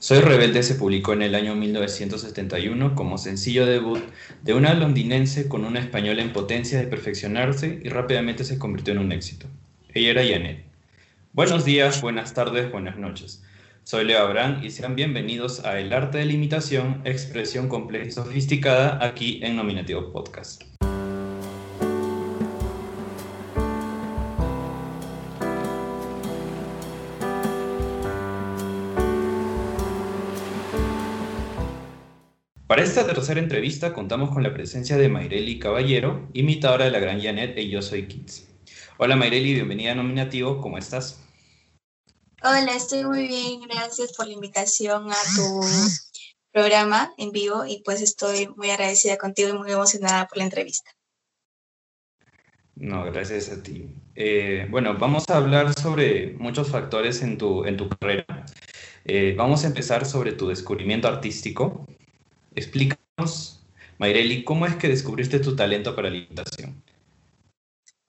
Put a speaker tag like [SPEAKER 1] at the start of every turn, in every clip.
[SPEAKER 1] Soy Rebelde se publicó en el año 1971 como sencillo debut de una londinense con una española en potencia de perfeccionarse y rápidamente se convirtió en un éxito. Ella era Janet. Buenos días, buenas tardes, buenas noches. Soy Leo Abraham y sean bienvenidos a El Arte de la Imitación, expresión compleja y sofisticada aquí en Nominativo Podcast. Para esta tercera entrevista contamos con la presencia de Mayreli Caballero, imitadora de la gran Janet y Yo Soy Kids. Hola Mayreli, bienvenida a Nominativo, ¿cómo estás?
[SPEAKER 2] Hola, estoy muy bien, gracias por la invitación a tu programa en vivo y pues estoy muy agradecida contigo y muy emocionada por la entrevista.
[SPEAKER 1] No, gracias a ti. Eh, bueno, vamos a hablar sobre muchos factores en tu, en tu carrera. Eh, vamos a empezar sobre tu descubrimiento artístico. Explícanos, Mayreli, ¿cómo es que descubriste tu talento para la imitación?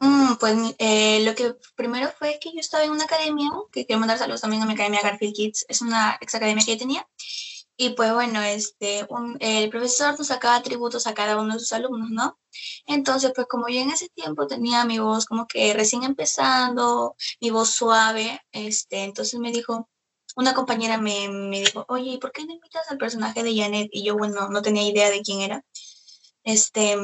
[SPEAKER 2] Mm, pues eh, lo que primero fue que yo estaba en una academia, que quiero mandar saludos también a mi academia Garfield Kids, es una ex academia que yo tenía. Y pues bueno, este, el profesor nos sacaba tributos a cada uno de sus alumnos, ¿no? Entonces, pues como yo en ese tiempo tenía mi voz como que recién empezando, mi voz suave, este, entonces me dijo, una compañera me, me dijo, oye, ¿por qué no invitas al personaje de Janet? Y yo, bueno, no tenía idea de quién era. Este,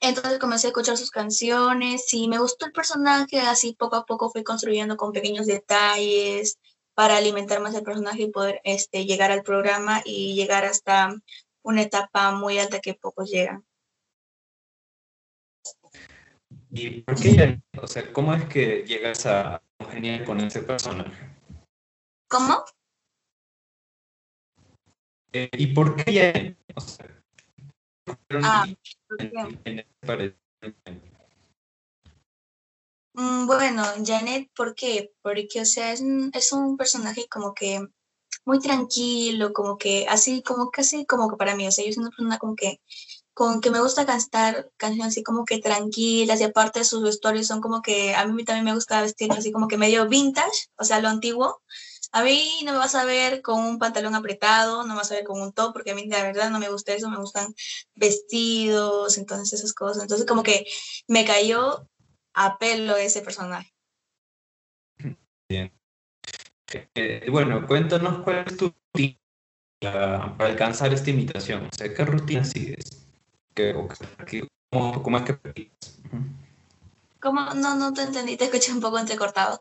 [SPEAKER 2] entonces comencé a escuchar sus canciones y me gustó el personaje, así poco a poco fui construyendo con pequeños detalles para alimentar más el personaje y poder este, llegar al programa y llegar hasta una etapa muy alta que pocos llegan.
[SPEAKER 1] ¿Y por qué, o sea, cómo es que llegas a congeniar con ese personaje?
[SPEAKER 2] ¿Cómo?
[SPEAKER 1] Eh, ¿Y por qué ya? O sea,
[SPEAKER 2] ah, mm, bueno, Janet, ¿por qué? Porque, o sea, es un, es un personaje como que muy tranquilo, como que así, como casi como que para mí, o sea, yo soy una persona como que con que me gusta cantar canciones así como que tranquilas y aparte sus vestuarios son como que a mí también me gusta vestir así como que medio vintage, o sea, lo antiguo, a mí no me vas a ver con un pantalón apretado, no me vas a ver con un top, porque a mí la verdad no me gusta eso, me gustan vestidos, entonces esas cosas. Entonces como que me cayó a pelo ese personaje.
[SPEAKER 1] Bien. Eh, bueno, cuéntanos cuál es tu rutina para alcanzar esta imitación. O sea, ¿qué rutina sigues? ¿Qué, cómo, cómo, es que
[SPEAKER 2] ¿Cómo? No, no te entendí, te escuché un poco entrecortado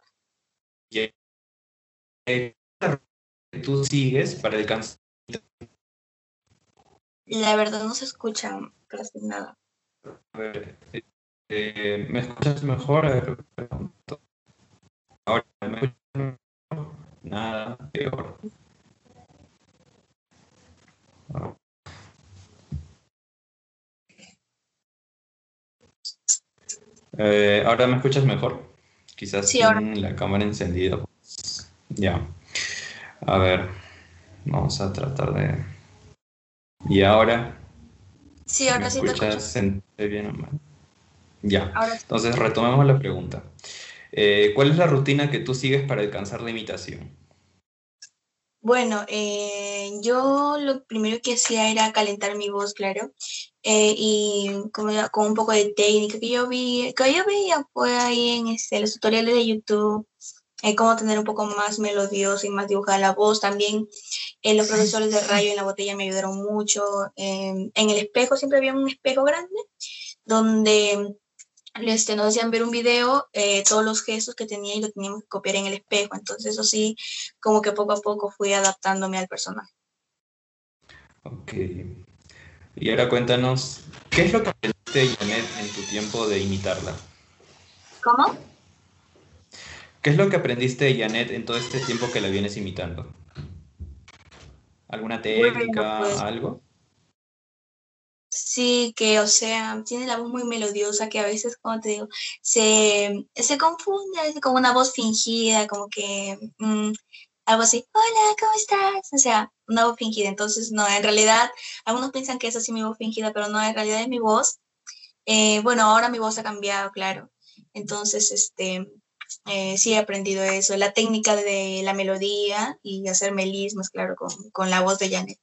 [SPEAKER 1] que tú sigues para alcanzar.
[SPEAKER 2] La verdad no se escucha casi nada.
[SPEAKER 1] A ver, eh, ¿me escuchas mejor? A ver, Ahora me escuchas mejor. Nada, peor. Eh, ahora me escuchas mejor. Quizás sí, la cámara encendida. Ya. A ver, vamos a tratar de... ¿Y ahora?
[SPEAKER 2] Sí, ahora sí
[SPEAKER 1] te bien o mal? Ya. Entonces retomemos la pregunta. Eh, ¿Cuál es la rutina que tú sigues para alcanzar la imitación?
[SPEAKER 2] Bueno, eh, yo lo primero que hacía era calentar mi voz, claro, eh, y como, con un poco de técnica que yo vi, que yo veía fue ahí en este, los tutoriales de YouTube, eh, cómo tener un poco más melodiosa y más dibujada la voz. También eh, los profesores de rayo en la botella me ayudaron mucho. Em, en el espejo siempre había un espejo grande donde este, nos hacían ver un video, eh, todos los gestos que tenía y lo teníamos que copiar en el espejo. Entonces eso sí, como que poco a poco fui adaptándome al personaje.
[SPEAKER 1] Ok. Y ahora cuéntanos, ¿qué es lo que aprendiste, Janet, en tu tiempo de imitarla?
[SPEAKER 2] ¿Cómo?
[SPEAKER 1] ¿Qué es lo que aprendiste de Janet en todo este tiempo que la vienes imitando? ¿Alguna técnica, pues, algo?
[SPEAKER 2] Sí, que, o sea, tiene la voz muy melodiosa que a veces, como te digo, se, se confunde con una voz fingida, como que mm, algo así, hola, ¿cómo estás? O sea, una voz fingida. Entonces, no, en realidad, algunos piensan que es así mi voz fingida, pero no, en realidad es mi voz. Eh, bueno, ahora mi voz ha cambiado, claro. Entonces, este, eh, sí he aprendido eso, la técnica de la melodía y hacer melismas, claro, con, con la voz de Janet.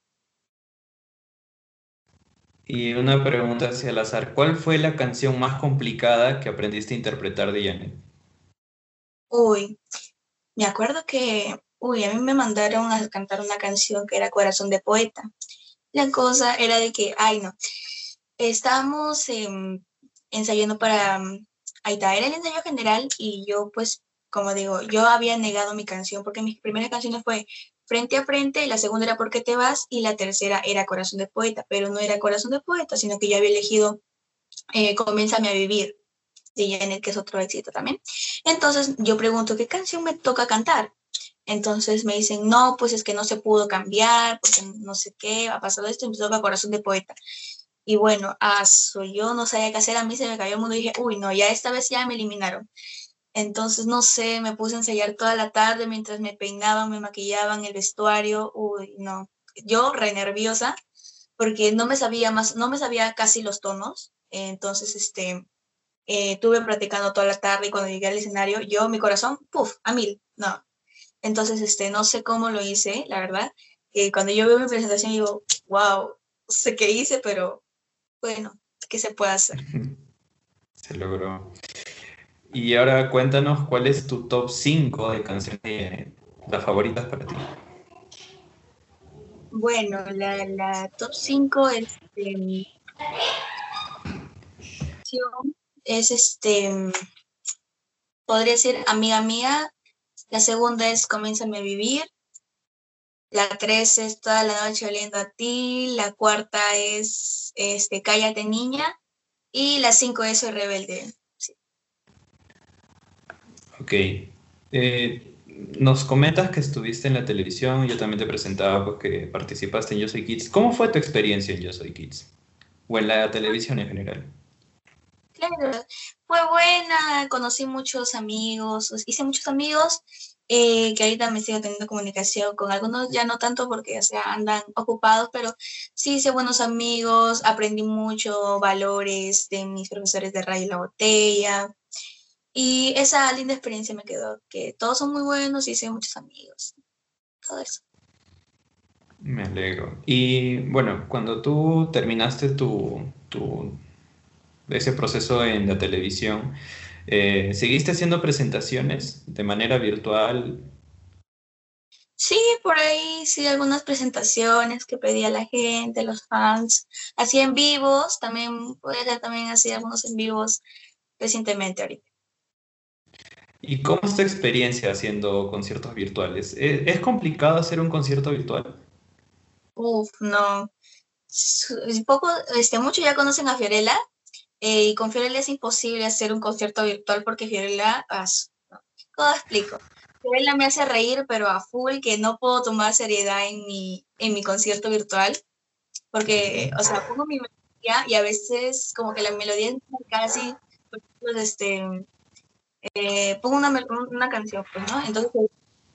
[SPEAKER 1] Y una pregunta hacia el azar, ¿cuál fue la canción más complicada que aprendiste a interpretar de Janet?
[SPEAKER 2] Uy, me acuerdo que, uy, a mí me mandaron a cantar una canción que era Corazón de Poeta. La cosa era de que, ay no, estábamos ensayando para, ahí está, era el ensayo general y yo pues, como digo, yo había negado mi canción porque mis primeras canciones fue Frente a Frente, la segunda era ¿Por qué te vas? y la tercera era Corazón de Poeta, pero no era Corazón de Poeta, sino que yo había elegido eh, Comiénzame a Vivir de Janet, que es otro éxito también. Entonces yo pregunto, ¿qué canción me toca cantar? Entonces me dicen, no, pues es que no se pudo cambiar, porque no sé qué, ha pasado esto, y me toca Corazón de Poeta. Y bueno, soy yo no sabía qué hacer, a mí se me cayó el mundo y dije, uy, no, ya esta vez ya me eliminaron. Entonces, no sé, me puse a ensayar toda la tarde mientras me peinaban, me maquillaban el vestuario, uy, no. Yo re nerviosa porque no me sabía más, no me sabía casi los tonos. Entonces, este, eh, tuve practicando toda la tarde y cuando llegué al escenario, yo, mi corazón, puff, a mil, no. Entonces, este, no sé cómo lo hice, la verdad. Eh, cuando yo veo mi presentación digo, wow, sé qué hice, pero bueno, ¿qué se puede hacer?
[SPEAKER 1] Se logró. Y ahora cuéntanos cuál es tu top 5 de canciones, las favoritas para ti.
[SPEAKER 2] Bueno, la, top 5 es, es este, podría ser Amiga Mía, la segunda es Comiénzame a Vivir, la tres es Toda la noche oliendo a ti, la cuarta es este, Cállate niña y la cinco es rebelde.
[SPEAKER 1] Ok. Eh, nos comentas que estuviste en la televisión, yo también te presentaba porque participaste en Yo Soy Kids. ¿Cómo fue tu experiencia en Yo Soy Kids? O en la televisión en general.
[SPEAKER 2] Fue buena, conocí muchos amigos, hice muchos amigos eh, que ahorita me sigo teniendo comunicación con algunos, ya no tanto porque o andan ocupados, pero sí hice buenos amigos, aprendí mucho valores de mis profesores de Radio La Botella. Y esa linda experiencia me quedó, que todos son muy buenos y hice muchos amigos. Todo eso.
[SPEAKER 1] Me alegro. Y bueno, cuando tú terminaste tu, tu ese proceso en la televisión, eh, ¿Seguiste haciendo presentaciones de manera virtual?
[SPEAKER 2] Sí, por ahí sí, algunas presentaciones que pedía la gente, los fans. Hacía en vivos, también puede ser también así algunos en vivos recientemente ahorita.
[SPEAKER 1] ¿Y cómo es tu experiencia haciendo conciertos virtuales? ¿Es, ¿Es, complicado hacer un concierto virtual?
[SPEAKER 2] Uf, no. Poco, este, muchos ya conocen a Fiorella, eh, y con Fiorella es imposible hacer un concierto virtual porque Fiorella, ¿cómo explico? Fiorella me hace reír, pero a full, que no puedo tomar seriedad en mi, en mi concierto virtual, porque, o sea, pongo mi melodía y a veces como que la melodía es casi, pues, este, eh, pongo una, una canción, pues, ¿no? Entonces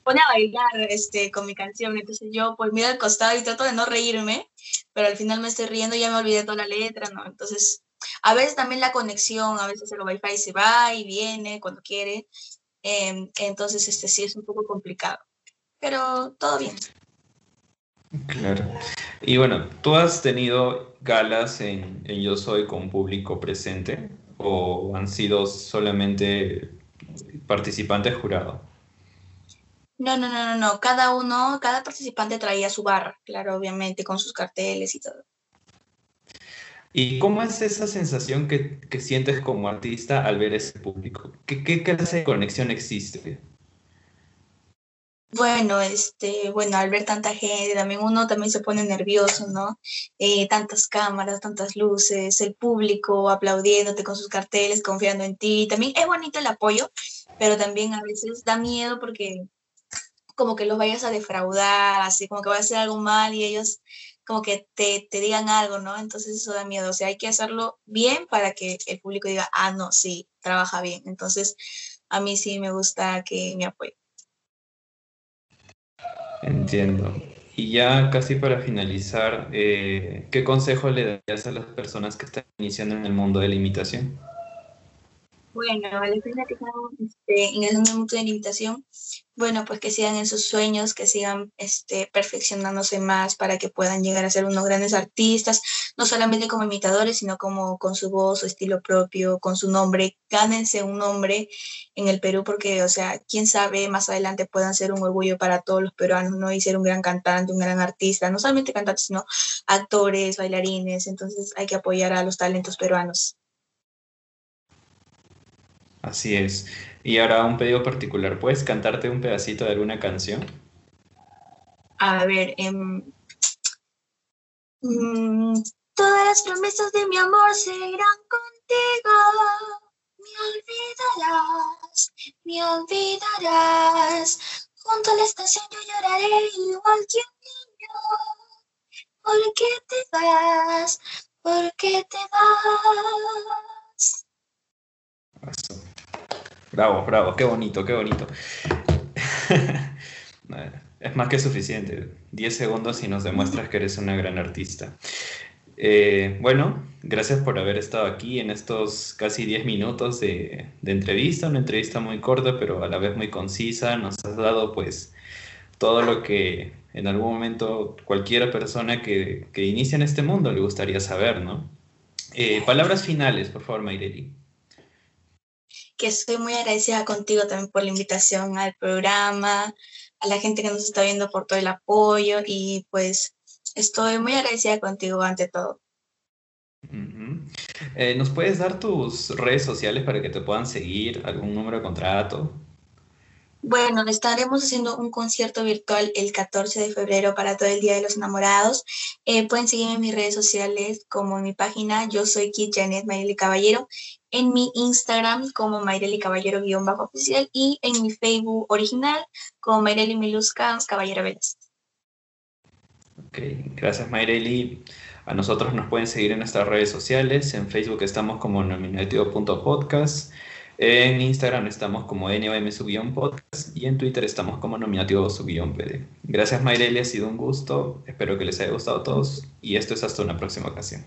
[SPEAKER 2] pone a bailar este, con mi canción, entonces yo pues miro al costado y trato de no reírme, pero al final me estoy riendo y ya me olvidé toda la letra, ¿no? Entonces a veces también la conexión, a veces el wifi se va y viene cuando quiere. Em, entonces, este sí es un poco complicado. Pero todo bien.
[SPEAKER 1] Claro. Y bueno, ¿tú has tenido galas en, Yo Soy con público presente o han sido solamente participantes jurados?
[SPEAKER 2] No, no, no, no, no. Cada uno, cada participante traía su barra, claro, obviamente, con sus carteles y todo.
[SPEAKER 1] ¿Y cómo es esa sensación que, que sientes como artista al ver ese público? ¿Qué, qué clase de conexión existe?
[SPEAKER 2] Bueno, este, bueno, al ver tanta gente, también uno también se pone nervioso, ¿no? Eh, tantas cámaras, tantas luces, el público aplaudiéndote con sus carteles, confiando en ti. También es bonito el apoyo, pero también a veces da miedo porque como que los vayas a defraudar, así como que va a hacer algo mal y ellos como que te, te, digan algo, ¿no? Entonces eso da miedo, o sea, hay que hacerlo bien para que el público diga, ah, no, sí, trabaja bien. Entonces, a mí sí me gusta que me apoyen.
[SPEAKER 1] Entiendo. Y ya casi para finalizar, eh, ¿qué consejo le darías a las personas que están iniciando en el mundo de la imitación?
[SPEAKER 2] Bueno, a la pena que este, en el momento de limitación, bueno, pues que sigan en sus sueños, que sigan este, perfeccionándose más para que puedan llegar a ser unos grandes artistas, no solamente como imitadores, sino como con su voz, su estilo propio, con su nombre. Gánense un nombre en el Perú porque, o sea, quién sabe, más adelante puedan ser un orgullo para todos los peruanos, ¿no? Y ser un gran cantante, un gran artista, no solamente cantantes, sino actores, bailarines. Entonces hay que apoyar a los talentos peruanos.
[SPEAKER 1] Así es. Y ahora un pedido particular, ¿puedes cantarte un pedacito de alguna canción?
[SPEAKER 2] A ver, em, mm, todas las promesas de mi amor serán contigo. Me olvidarás, me olvidarás. Junto a la estación yo lloraré igual que un niño. ¿Por qué te vas? ¿Por qué te vas?
[SPEAKER 1] Bravo, bravo, qué bonito, qué bonito. es más que suficiente. 10 segundos y nos demuestras que eres una gran artista. Eh, bueno, gracias por haber estado aquí en estos casi 10 minutos de, entrevista, una entrevista muy corta pero a la vez muy concisa. Nos has dado pues todo lo que en algún momento cualquier persona que, que inicia en este mundo le gustaría saber, ¿no? Eh, palabras finales, por favor, Mayreli
[SPEAKER 2] que estoy muy agradecida contigo también por la invitación al programa, a la gente que nos está viendo por todo el apoyo y pues estoy muy agradecida contigo ante todo.
[SPEAKER 1] Eh, ¿Nos puedes dar tus redes sociales para que te puedan seguir, algún número de contrato?
[SPEAKER 2] Bueno, estaremos haciendo un concierto virtual el 14 de febrero para todo el Día de los Enamorados. Eh, pueden seguirme en mis redes sociales como en mi página, yo soy Kit Janet Mayreli Caballero, en mi Instagram como Mayreli Caballero-oficial y en mi Facebook original como Mayreli Miluska Caballero Vélez.
[SPEAKER 1] Ok, gracias Mayreli. A nosotros nos pueden seguir en nuestras redes sociales. En Facebook estamos como nominativo.podcast. En Instagram estamos como NOM-podcast y en Twitter estamos como nominativo-pd. Gracias Mayreli, ha sido un gusto. Espero que les haya gustado a todos y esto es hasta una próxima ocasión.